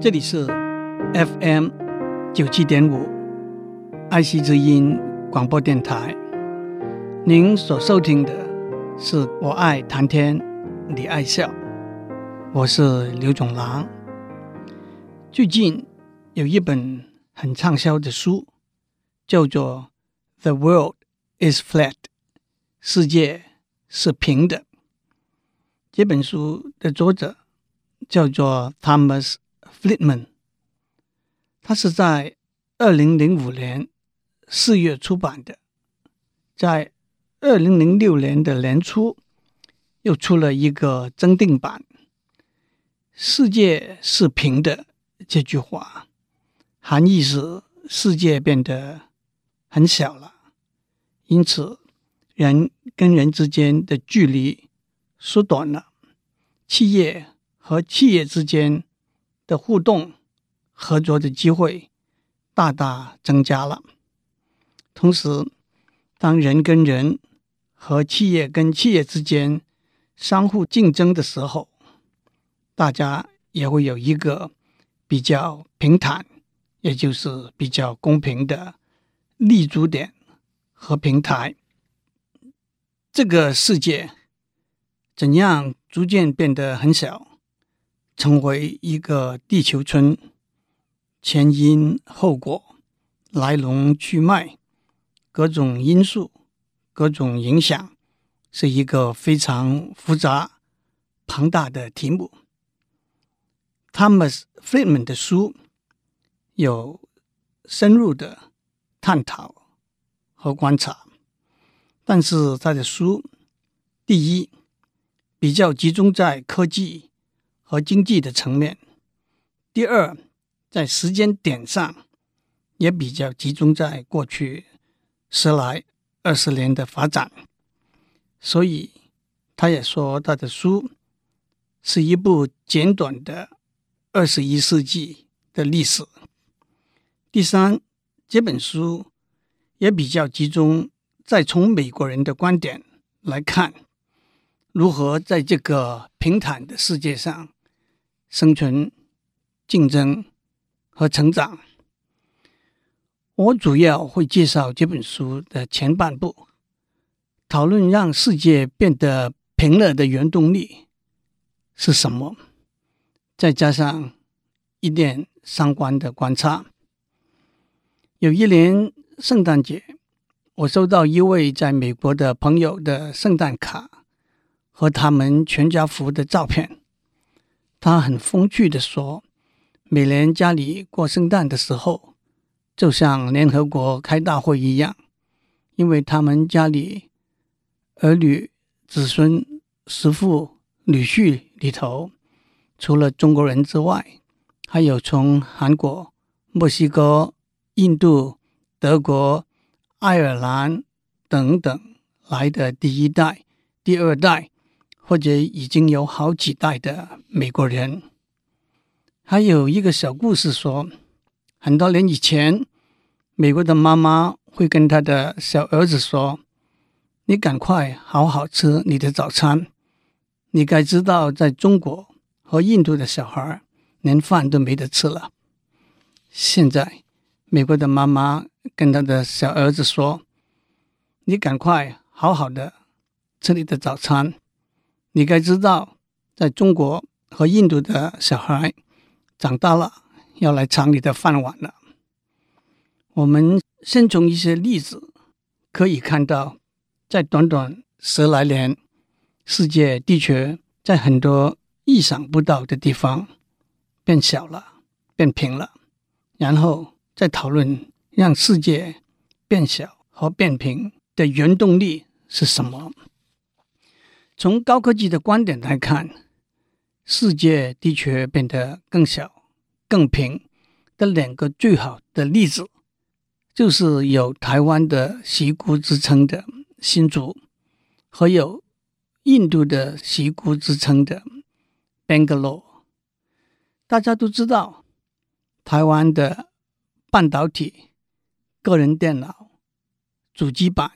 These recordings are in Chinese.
这里是 FM 九七点五爱惜之音广播电台。您所收听的是我爱谈天，你爱笑，我是刘总郎。最近有一本很畅销的书，叫做《The World is Flat》，世界是平的。这本书的作者叫做 Thomas Friedman，他是在二零零五年四月出版的，在二零零六年的年初，又出了一个增订版。世界是平的这句话，含义是世界变得很小了，因此人跟人之间的距离缩短了，企业和企业之间的互动合作的机会大大增加了。同时，当人跟人和企业跟企业之间相互竞争的时候，大家也会有一个比较平坦，也就是比较公平的立足点和平台。这个世界怎样逐渐变得很小，成为一个地球村？前因后果、来龙去脉、各种因素。各种影响是一个非常复杂、庞大的题目。Thomas Friedman 的书有深入的探讨和观察，但是他的书第一比较集中在科技和经济的层面，第二在时间点上也比较集中在过去十来。二十年的发展，所以他也说他的书是一部简短的二十一世纪的历史。第三，这本书也比较集中在从美国人的观点来看，如何在这个平坦的世界上生存、竞争和成长。我主要会介绍这本书的前半部，讨论让世界变得平了的原动力是什么，再加上一点相关的观察。有一年圣诞节，我收到一位在美国的朋友的圣诞卡和他们全家福的照片。他很风趣地说：“每年家里过圣诞的时候。”就像联合国开大会一样，因为他们家里儿女、子孙、媳妇、女婿里头，除了中国人之外，还有从韩国、墨西哥、印度、德国、爱尔兰等等来的第一代、第二代，或者已经有好几代的美国人。还有一个小故事说。很多年以前，美国的妈妈会跟她的小儿子说：“你赶快好好吃你的早餐。你该知道，在中国和印度的小孩连饭都没得吃了。”现在，美国的妈妈跟她的小儿子说：“你赶快好好的吃你的早餐。你该知道，在中国和印度的小孩长大了。”要来抢你的饭碗了。我们先从一些例子可以看到，在短短十来年，世界的确在很多意想不到的地方变小了、变平了。然后再讨论让世界变小和变平的原动力是什么。从高科技的观点来看，世界的确变得更小。更平的两个最好的例子，就是有台湾的矽谷之称的新竹，和有印度的矽谷之称的 Bangalore。大家都知道，台湾的半导体、个人电脑、主机板、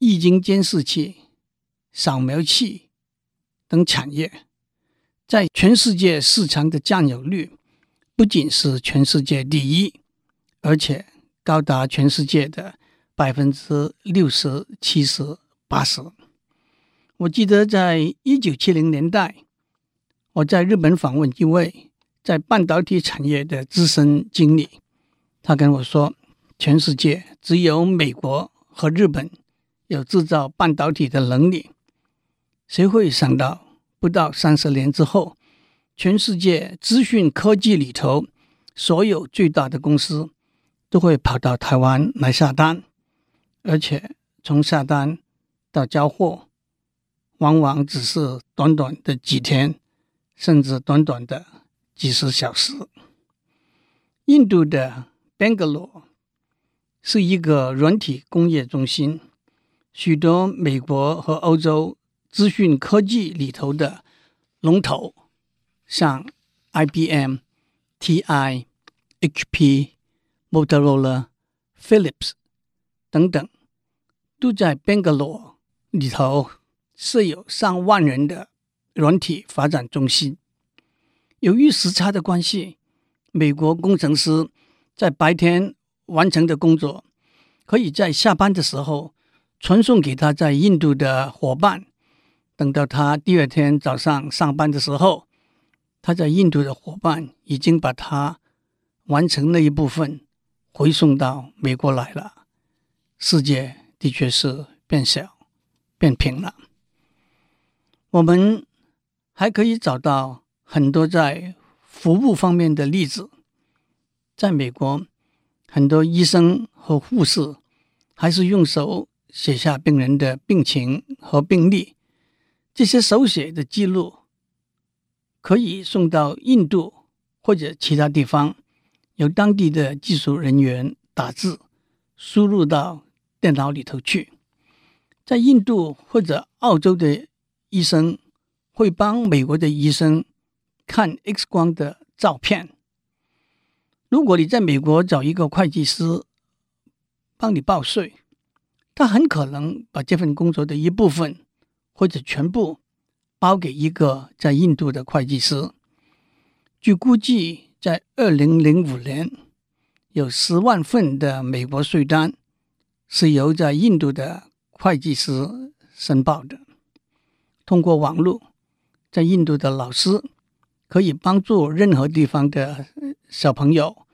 液晶监视器、扫描器等产业。在全世界市场的占有率不仅是全世界第一，而且高达全世界的百分之六十、七十、八十。我记得在一九七零年代，我在日本访问一位在半导体产业的资深经理，他跟我说，全世界只有美国和日本有制造半导体的能力。谁会想到？不到三十年之后，全世界资讯科技里头所有最大的公司都会跑到台湾来下单，而且从下单到交货，往往只是短短的几天，甚至短短的几十小时。印度的 Bangalore 是一个软体工业中心，许多美国和欧洲。资讯科技里头的龙头，像 IBM、TI、HP、Motorola、Philips 等等，都在 Bangalore 里头设有上万人的软体发展中心。由于时差的关系，美国工程师在白天完成的工作，可以在下班的时候传送给他在印度的伙伴。等到他第二天早上上班的时候，他在印度的伙伴已经把他完成那一部分回送到美国来了。世界的确是变小变平了。我们还可以找到很多在服务方面的例子。在美国，很多医生和护士还是用手写下病人的病情和病历。这些手写的记录可以送到印度或者其他地方，由当地的技术人员打字，输入到电脑里头去。在印度或者澳洲的医生会帮美国的医生看 X 光的照片。如果你在美国找一个会计师帮你报税，他很可能把这份工作的一部分。或者全部包给一个在印度的会计师。据估计，在二零零五年，有十万份的美国税单是由在印度的会计师申报的。通过网络，在印度的老师可以帮助任何地方的小朋友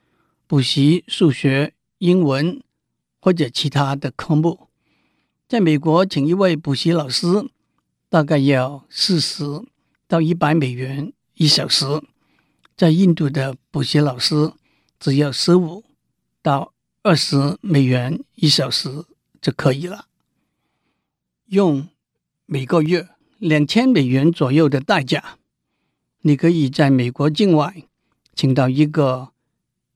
补习数学、英文或者其他的科目。在美国，请一位补习老师。大概要四十到一百美元一小时，在印度的补习老师只要十五到二十美元一小时就可以了。用每个月两千美元左右的代价，你可以在美国境外请到一个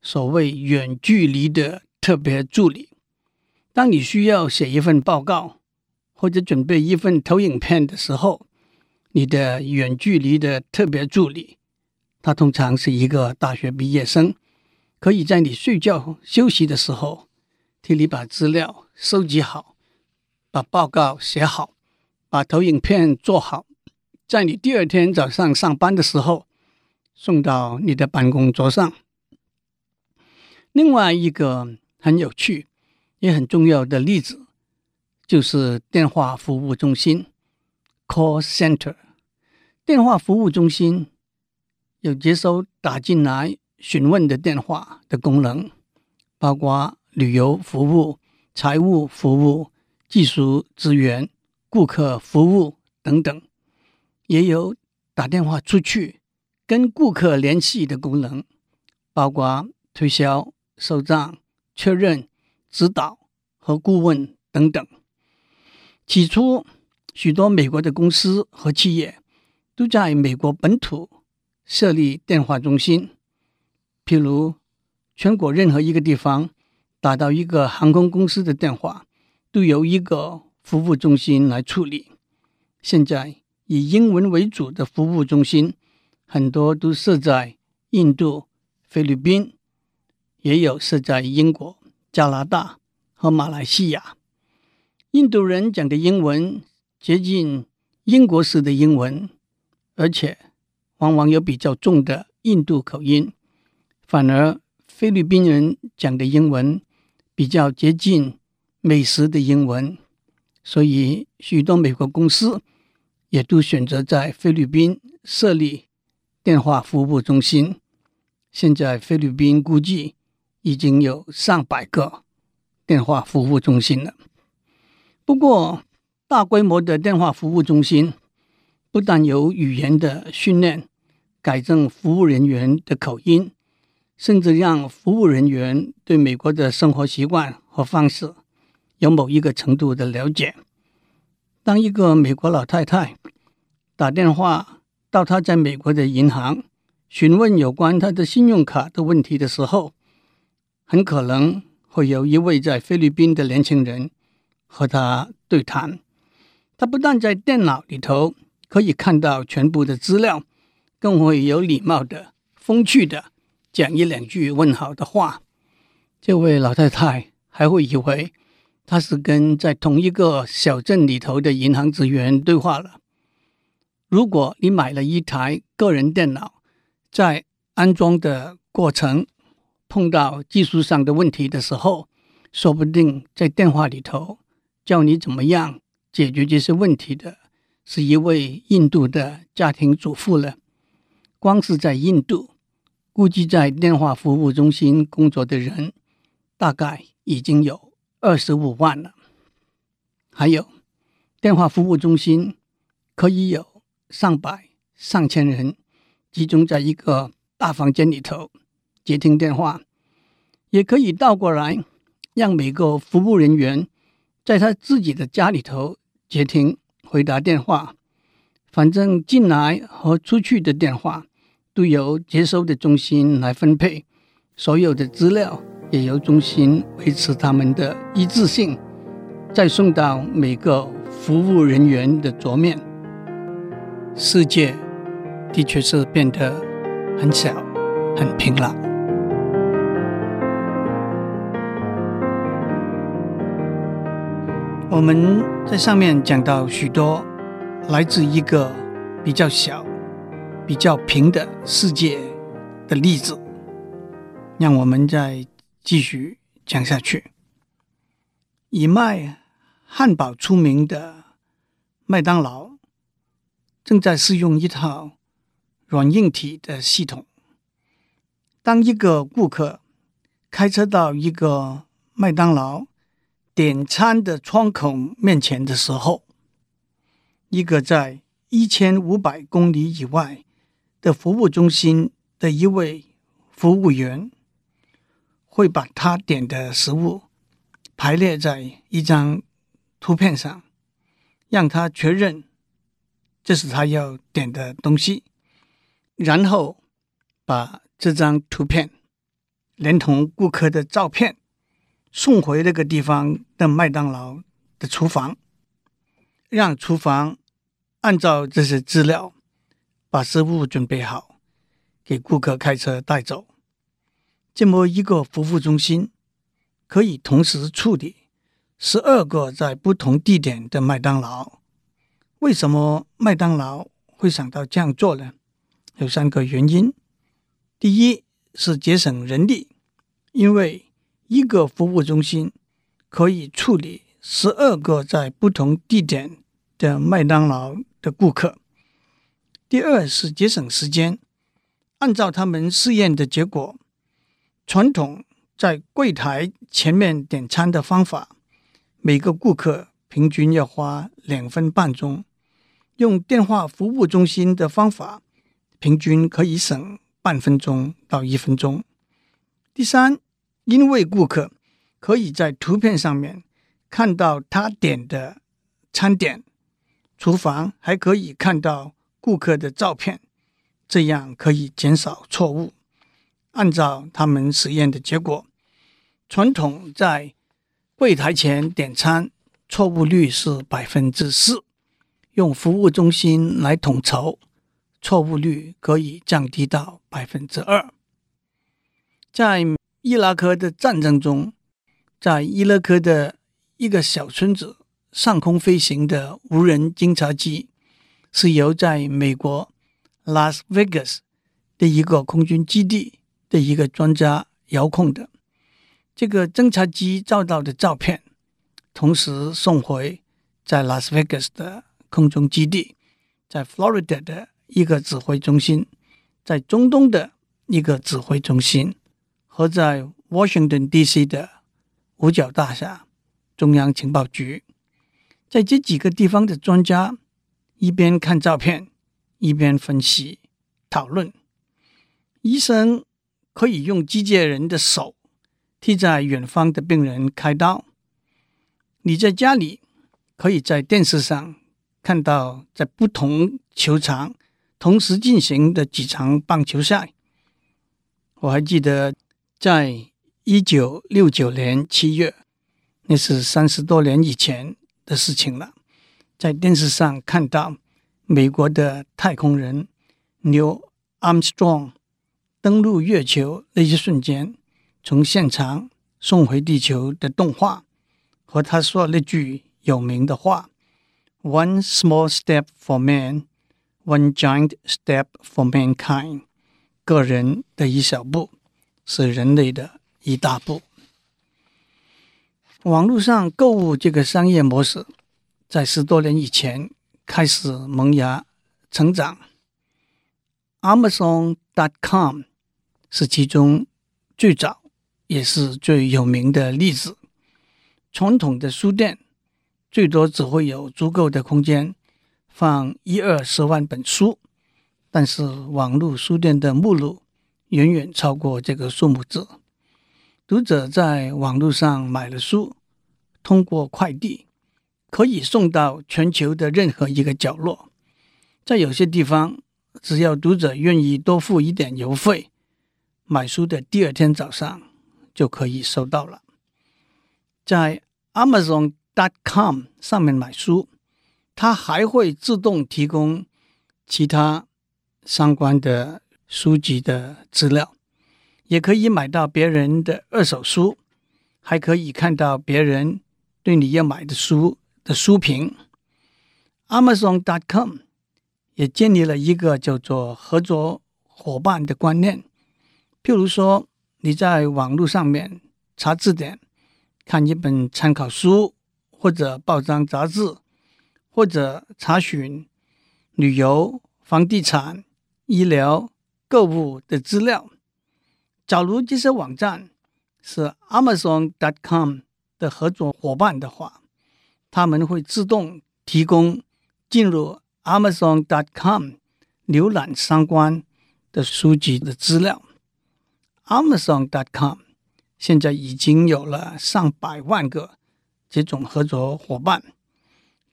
所谓远距离的特别助理。当你需要写一份报告，或者准备一份投影片的时候，你的远距离的特别助理，他通常是一个大学毕业生，可以在你睡觉休息的时候，替你把资料收集好，把报告写好，把投影片做好，在你第二天早上上班的时候送到你的办公桌上。另外一个很有趣也很重要的例子。就是电话服务中心 （call center）。电话服务中心有接收打进来询问的电话的功能，包括旅游服务、财务服务、技术支援、顾客服务等等，也有打电话出去跟顾客联系的功能，包括推销、收账、确认、指导和顾问等等。起初，许多美国的公司和企业都在美国本土设立电话中心，譬如全国任何一个地方打到一个航空公司的电话，都由一个服务中心来处理。现在以英文为主的服务中心很多都设在印度、菲律宾，也有设在英国、加拿大和马来西亚。印度人讲的英文接近英国式的英文，而且往往有比较重的印度口音，反而菲律宾人讲的英文比较接近美式的英文，所以许多美国公司也都选择在菲律宾设立电话服务中心。现在菲律宾估计已经有上百个电话服务中心了。不过，大规模的电话服务中心不但有语言的训练，改正服务人员的口音，甚至让服务人员对美国的生活习惯和方式有某一个程度的了解。当一个美国老太太打电话到她在美国的银行询问有关她的信用卡的问题的时候，很可能会有一位在菲律宾的年轻人。和他对谈，他不但在电脑里头可以看到全部的资料，更会有礼貌的、风趣的讲一两句问好的话。这位老太太还会以为他是跟在同一个小镇里头的银行职员对话了。如果你买了一台个人电脑，在安装的过程碰到技术上的问题的时候，说不定在电话里头。教你怎么样解决这些问题的，是一位印度的家庭主妇了。光是在印度，估计在电话服务中心工作的人，大概已经有二十五万了。还有，电话服务中心可以有上百、上千人集中在一个大房间里头接听电话，也可以倒过来，让每个服务人员。在他自己的家里头接听、回答电话，反正进来和出去的电话都由接收的中心来分配，所有的资料也由中心维持他们的一致性，再送到每个服务人员的桌面。世界的确是变得很小、很平了。我们在上面讲到许多来自一个比较小、比较平的世界的例子，让我们再继续讲下去。以卖汉堡出名的麦当劳正在试用一套软硬体的系统。当一个顾客开车到一个麦当劳，点餐的窗口面前的时候，一个在一千五百公里以外的服务中心的一位服务员，会把他点的食物排列在一张图片上，让他确认这是他要点的东西，然后把这张图片连同顾客的照片。送回那个地方的麦当劳的厨房，让厨房按照这些资料把食物准备好，给顾客开车带走。这么一个服务中心可以同时处理十二个在不同地点的麦当劳。为什么麦当劳会想到这样做呢？有三个原因：第一是节省人力，因为一个服务中心可以处理十二个在不同地点的麦当劳的顾客。第二是节省时间，按照他们试验的结果，传统在柜台前面点餐的方法，每个顾客平均要花两分半钟；用电话服务中心的方法，平均可以省半分钟到一分钟。第三。因为顾客可以在图片上面看到他点的餐点，厨房还可以看到顾客的照片，这样可以减少错误。按照他们实验的结果，传统在柜台前点餐错误率是百分之四，用服务中心来统筹，错误率可以降低到百分之二。在伊拉克的战争中，在伊拉克的一个小村子上空飞行的无人侦察机，是由在美国拉斯维加斯的一个空军基地的一个专家遥控的。这个侦察机照到的照片，同时送回在拉斯维加斯的空中基地，在 Florida 的一个指挥中心，在中东的一个指挥中心，和在 Washington D.C. 的五角大厦中央情报局，在这几个地方的专家一边看照片，一边分析讨论。医生可以用机械人的手。替在远方的病人开刀。你在家里可以在电视上看到在不同球场同时进行的几场棒球赛。我还记得，在一九六九年七月，那是三十多年以前的事情了。在电视上看到美国的太空人 Neil Armstrong 登陆月球那一瞬间。从现场送回地球的动画，和他说那句有名的话：“One small step for man, one giant step for mankind。”个人的一小步，是人类的一大步。网络上购物这个商业模式，在十多年以前开始萌芽成长。Amazon.com 是其中最早。也是最有名的例子。传统的书店最多只会有足够的空间放一二十万本书，但是网络书店的目录远远超过这个数目字。读者在网络上买了书，通过快递可以送到全球的任何一个角落。在有些地方，只要读者愿意多付一点邮费，买书的第二天早上，就可以收到了。在 Amazon.com 上面买书，它还会自动提供其他相关的书籍的资料，也可以买到别人的二手书，还可以看到别人对你要买的书的书评。Amazon.com 也建立了一个叫做合作伙伴的观念，譬如说。你在网络上面查字典，看一本参考书，或者报章杂志，或者查询旅游、房地产、医疗、购物的资料。假如这些网站是 Amazon.com 的合作伙伴的话，他们会自动提供进入 Amazon.com 浏览相关的书籍的资料。Amazon.com 现在已经有了上百万个这种合作伙伴。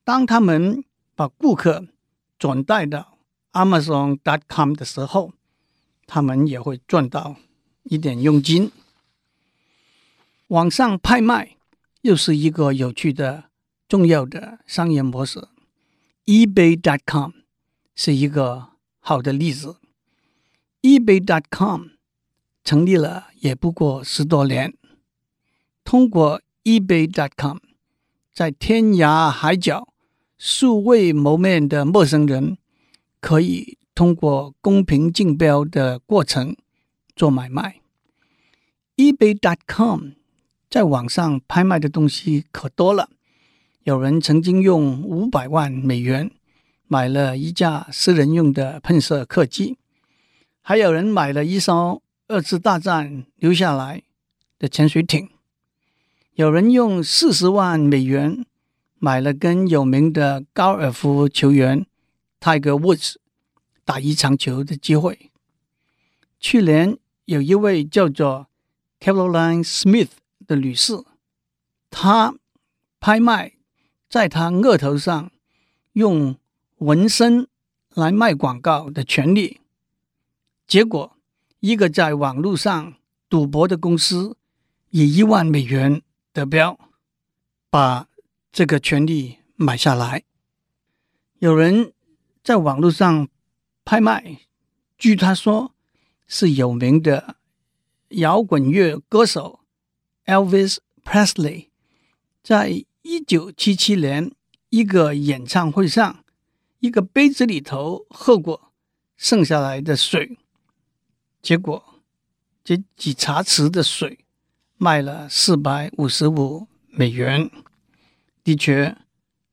当他们把顾客转带到 Amazon.com 的时候，他们也会赚到一点佣金。网上拍卖又是一个有趣的、重要的商业模式。eBay.com 是一个好的例子。eBay.com 成立了也不过十多年，通过 eBay.com，在天涯海角、素未谋面的陌生人，可以通过公平竞标的过程做买卖。eBay.com 在网上拍卖的东西可多了，有人曾经用五百万美元买了一架私人用的喷射客机，还有人买了一艘。二次大战留下来的潜水艇，有人用四十万美元买了跟有名的高尔夫球员 Tiger Woods 打一场球的机会。去年有一位叫做 Caroline Smith 的女士，她拍卖在她额头上用纹身来卖广告的权利，结果。一个在网络上赌博的公司以一万美元得标，把这个权利买下来。有人在网络上拍卖，据他说是有名的摇滚乐歌手 Elvis Presley，在一九七七年一个演唱会上，一个杯子里头喝过剩下来的水，结果这几茶匙的水卖了四百五十五美元。的确，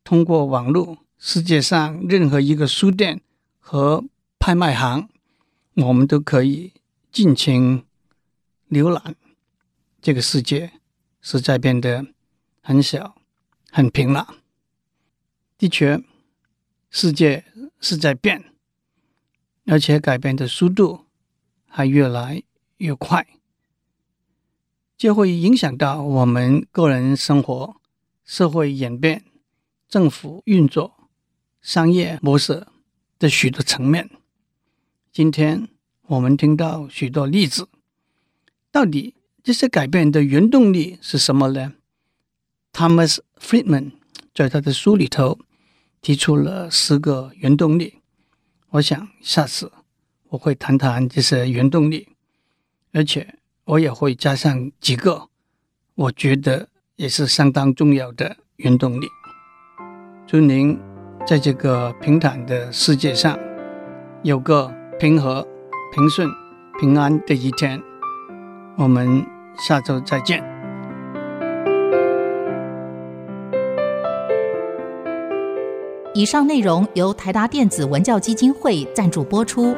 通过网络，世界上任何一个书店和拍卖行，我们都可以尽情浏览。这个世界实在变得很小、很平了。的确，世界是在变，而且改变的速度还越来越快，就会影响到我们个人生活。社会演变、政府运作、商业模式的许多层面，今天我们听到许多例子。到底这些改变的原动力是什么呢？Thomas Friedman 在他的书里头提出了十个原动力。我想下次我会谈谈这些原动力，而且我也会加上几个，我觉得。也是相当重要的原动力。祝您在这个平坦的世界上有个平和、平顺、平安的一天。我们下周再见。以上内容由台达电子文教基金会赞助播出。